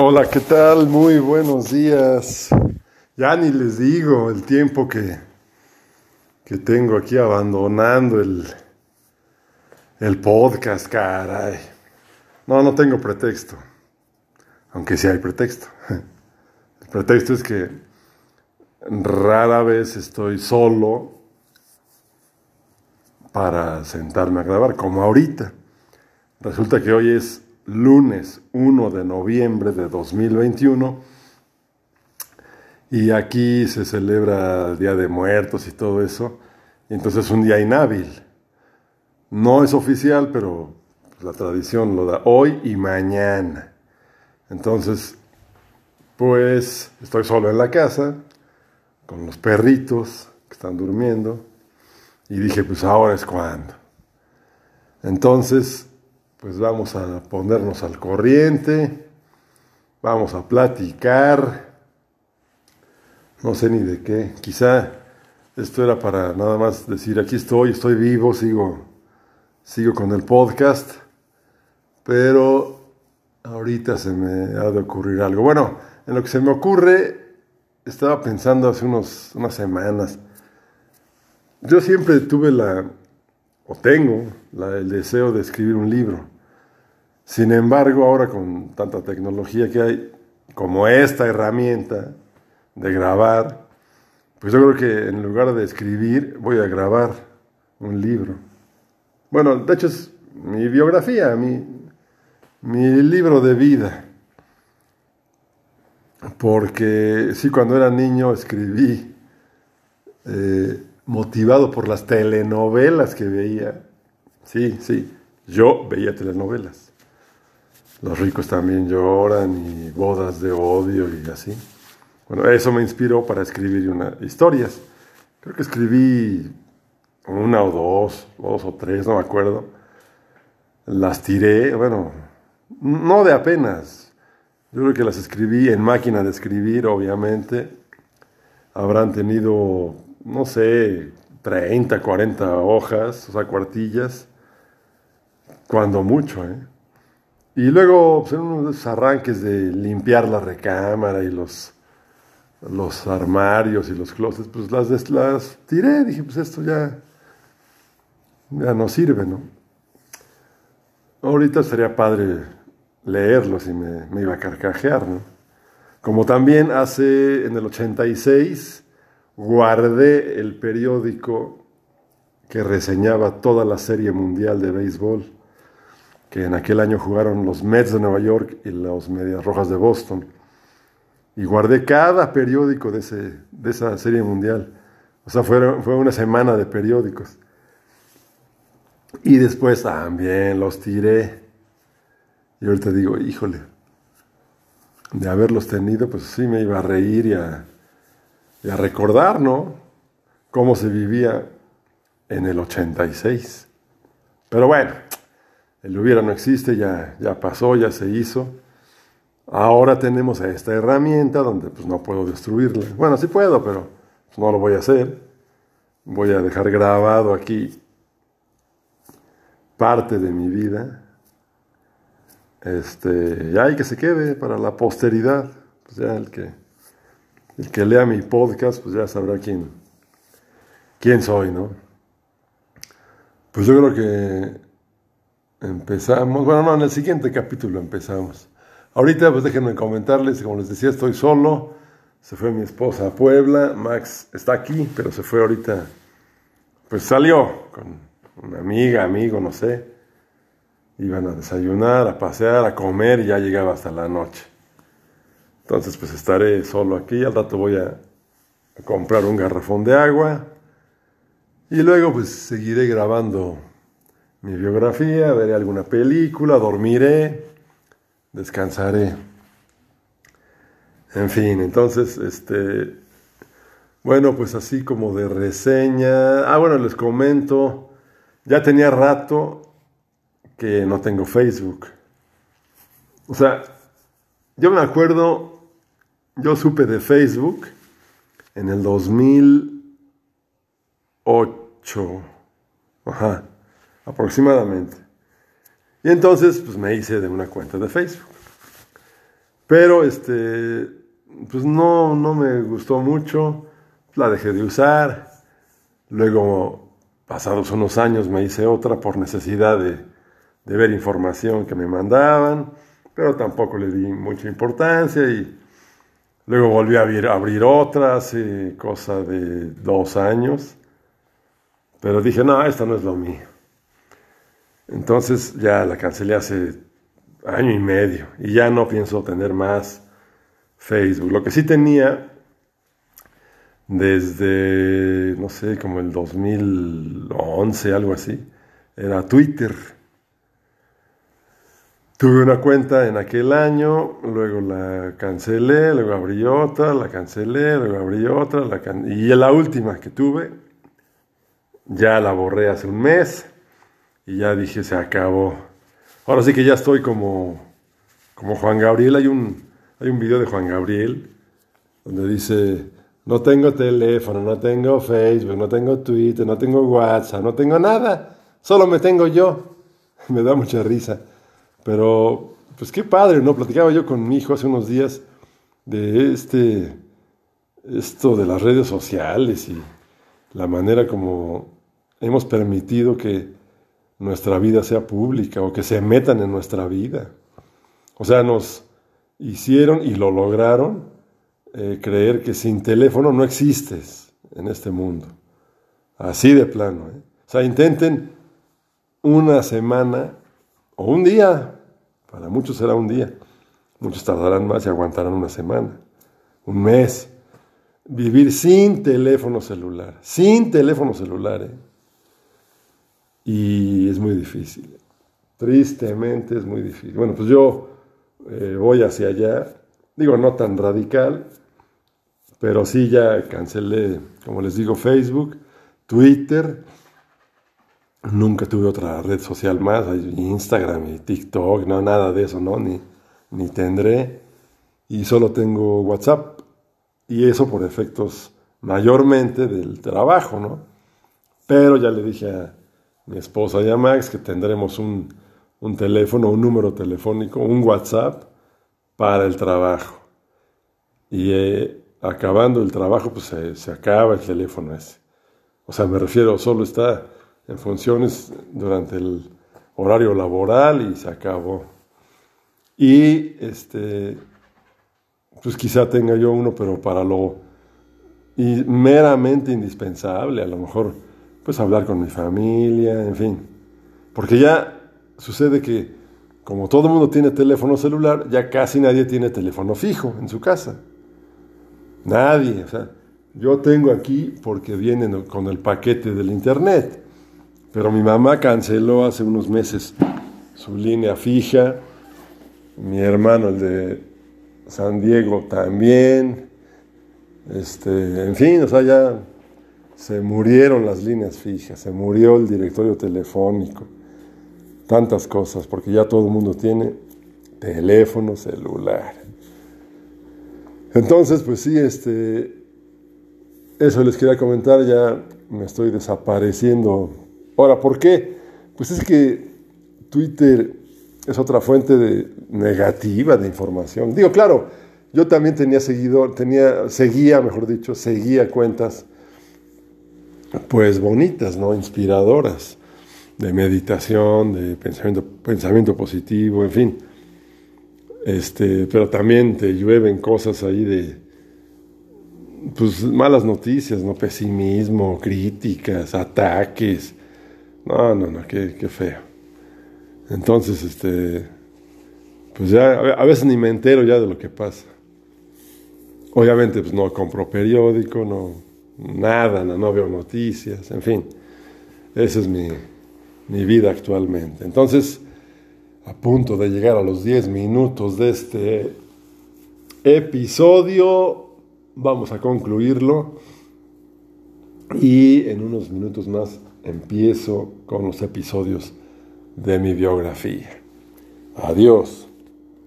Hola, ¿qué tal? Muy buenos días. Ya ni les digo el tiempo que, que tengo aquí abandonando el, el podcast, caray. No, no tengo pretexto. Aunque sí hay pretexto. El pretexto es que rara vez estoy solo para sentarme a grabar, como ahorita. Resulta que hoy es lunes 1 de noviembre de 2021 y aquí se celebra el Día de Muertos y todo eso, entonces es un día inhábil. No es oficial, pero la tradición lo da hoy y mañana. Entonces, pues estoy solo en la casa, con los perritos que están durmiendo, y dije, pues ahora es cuando. Entonces, pues vamos a ponernos al corriente, vamos a platicar, no sé ni de qué, quizá esto era para nada más decir, aquí estoy, estoy vivo, sigo, sigo con el podcast, pero ahorita se me ha de ocurrir algo. Bueno, en lo que se me ocurre, estaba pensando hace unos, unas semanas, yo siempre tuve la, o tengo el deseo de escribir un libro. Sin embargo, ahora con tanta tecnología que hay, como esta herramienta de grabar, pues yo creo que en lugar de escribir, voy a grabar un libro. Bueno, de hecho es mi biografía, mi, mi libro de vida. Porque sí, cuando era niño escribí eh, motivado por las telenovelas que veía. Sí, sí, yo veía telenovelas. Los ricos también lloran y bodas de odio y así. Bueno, eso me inspiró para escribir una, historias. Creo que escribí una o dos, dos o tres, no me acuerdo. Las tiré, bueno, no de apenas. Yo creo que las escribí en máquina de escribir, obviamente. Habrán tenido no sé, 30, 40 hojas, o sea, cuartillas, cuando mucho, ¿eh? Y luego, pues, en unos arranques de limpiar la recámara y los, los armarios y los closets, pues las, las tiré, dije, pues esto ya, ya no sirve, ¿no? Ahorita sería padre leerlos y me, me iba a carcajear, ¿no? Como también hace en el 86, guardé el periódico que reseñaba toda la serie mundial de béisbol, que en aquel año jugaron los Mets de Nueva York y los Medias Rojas de Boston. Y guardé cada periódico de, ese, de esa serie mundial. O sea, fue, fue una semana de periódicos. Y después también los tiré. Y ahorita digo, híjole, de haberlos tenido, pues sí me iba a reír y a, y a recordar, ¿no? Cómo se vivía en el 86. Pero bueno, el hubiera no existe, ya, ya pasó, ya se hizo. Ahora tenemos esta herramienta donde pues no puedo destruirla. Bueno, sí puedo, pero pues, no lo voy a hacer. Voy a dejar grabado aquí parte de mi vida. Este, ya hay que se quede para la posteridad. Pues ya el que el que lea mi podcast, pues ya sabrá quién, quién soy, ¿no? Pues yo creo que empezamos, bueno, no, en el siguiente capítulo empezamos. Ahorita, pues déjenme comentarles, como les decía, estoy solo, se fue mi esposa a Puebla, Max está aquí, pero se fue ahorita, pues salió con una amiga, amigo, no sé, iban a desayunar, a pasear, a comer y ya llegaba hasta la noche. Entonces pues estaré solo aquí, al rato voy a, comprar un garrafón de agua y luego pues seguiré grabando mi biografía, veré alguna película, dormiré, descansaré. En fin, entonces, este, bueno, pues así como de reseña. Ah, bueno, les comento, ya tenía rato que no tengo Facebook. O sea, yo me acuerdo yo supe de Facebook en el 2008, ajá, aproximadamente. Y entonces, pues me hice de una cuenta de Facebook. Pero este, pues no, no me gustó mucho, la dejé de usar. Luego, pasados unos años, me hice otra por necesidad de, de ver información que me mandaban, pero tampoco le di mucha importancia y luego volví a abrir, otra hace cosa de dos años, pero dije, no, esta no es lo mío. Entonces ya la cancelé hace año y medio y ya no pienso tener más Facebook. Lo que sí tenía desde, no sé, como el 2011, algo así, era Twitter. Tuve una cuenta en aquel año, luego la cancelé, luego abrí otra, la cancelé, luego abrí otra, la y la última que tuve, ya la borré hace un mes y ya dije, se acabó. Ahora sí que ya estoy como, como Juan Gabriel, hay un, hay un video de Juan Gabriel donde dice, no tengo teléfono, no tengo Facebook, no tengo Twitter, no tengo WhatsApp, no tengo nada, solo me tengo yo. Me da mucha risa. Pero, pues qué padre, ¿no? Platicaba yo con mi hijo hace unos días de este, esto de las redes sociales y la manera como hemos permitido que nuestra vida sea pública o que se metan en nuestra vida. O sea, nos hicieron y lo lograron eh, creer que sin teléfono no existes en este mundo. Así de plano. ¿eh? O sea, intenten una semana o un día, para muchos será un día, muchos tardarán más y aguantarán una semana, un mes, vivir sin teléfono celular, sin teléfono celular. ¿eh? Y es muy difícil, tristemente es muy difícil. Bueno, pues yo eh, voy hacia allá. Digo, no tan radical, pero sí ya cancelé, como les digo, Facebook, Twitter. Nunca tuve otra red social más, Instagram y TikTok, no, nada de eso, ¿no? Ni, ni tendré. Y solo tengo WhatsApp. Y eso por efectos mayormente del trabajo, ¿no? Pero ya le dije a mi esposa y a Max que tendremos un, un teléfono, un número telefónico, un WhatsApp para el trabajo. Y eh, acabando el trabajo, pues se, acaba el teléfono ese. O sea, me refiero, solo está en funciones durante el horario laboral y se acabó. Y este, pues quizá tenga yo uno, pero para lo y meramente indispensable, a lo mejor, pues hablar con mi familia, en fin. Porque ya sucede que como todo el mundo tiene teléfono celular, ya casi nadie tiene teléfono fijo en su casa. Nadie. O sea, yo tengo aquí porque vienen con el paquete del internet. Pero mi mamá canceló hace unos meses su línea fija. Mi hermano, el de San Diego, también. Este, en fin, o sea, ya se murieron las líneas fijas, se murió el directorio telefónico tantas cosas, porque ya todo el mundo tiene teléfono celular. Entonces, pues sí, este, eso les quería comentar, ya me estoy desapareciendo. Ahora, ¿por qué? Pues es que Twitter es otra fuente de negativa de información. Digo, claro, yo también tenía seguidor, tenía, seguía, mejor dicho, seguía cuentas pues bonitas, ¿no? Inspiradoras de meditación, de pensamiento, pensamiento positivo, en fin. Este, pero también te llueven cosas ahí de pues malas noticias, ¿no? Pesimismo, críticas, ataques. No, no, no, qué, qué feo. Entonces, este, pues ya a veces ni me entero ya de lo que pasa. Obviamente, pues no compro periódico, no, nada, no, no veo noticias, en fin. Ese es mi, mi vida actualmente. Entonces, a punto de llegar a los 10 minutos de este episodio, vamos a concluirlo y en unos minutos más empiezo con los episodios de mi biografía. Adiós.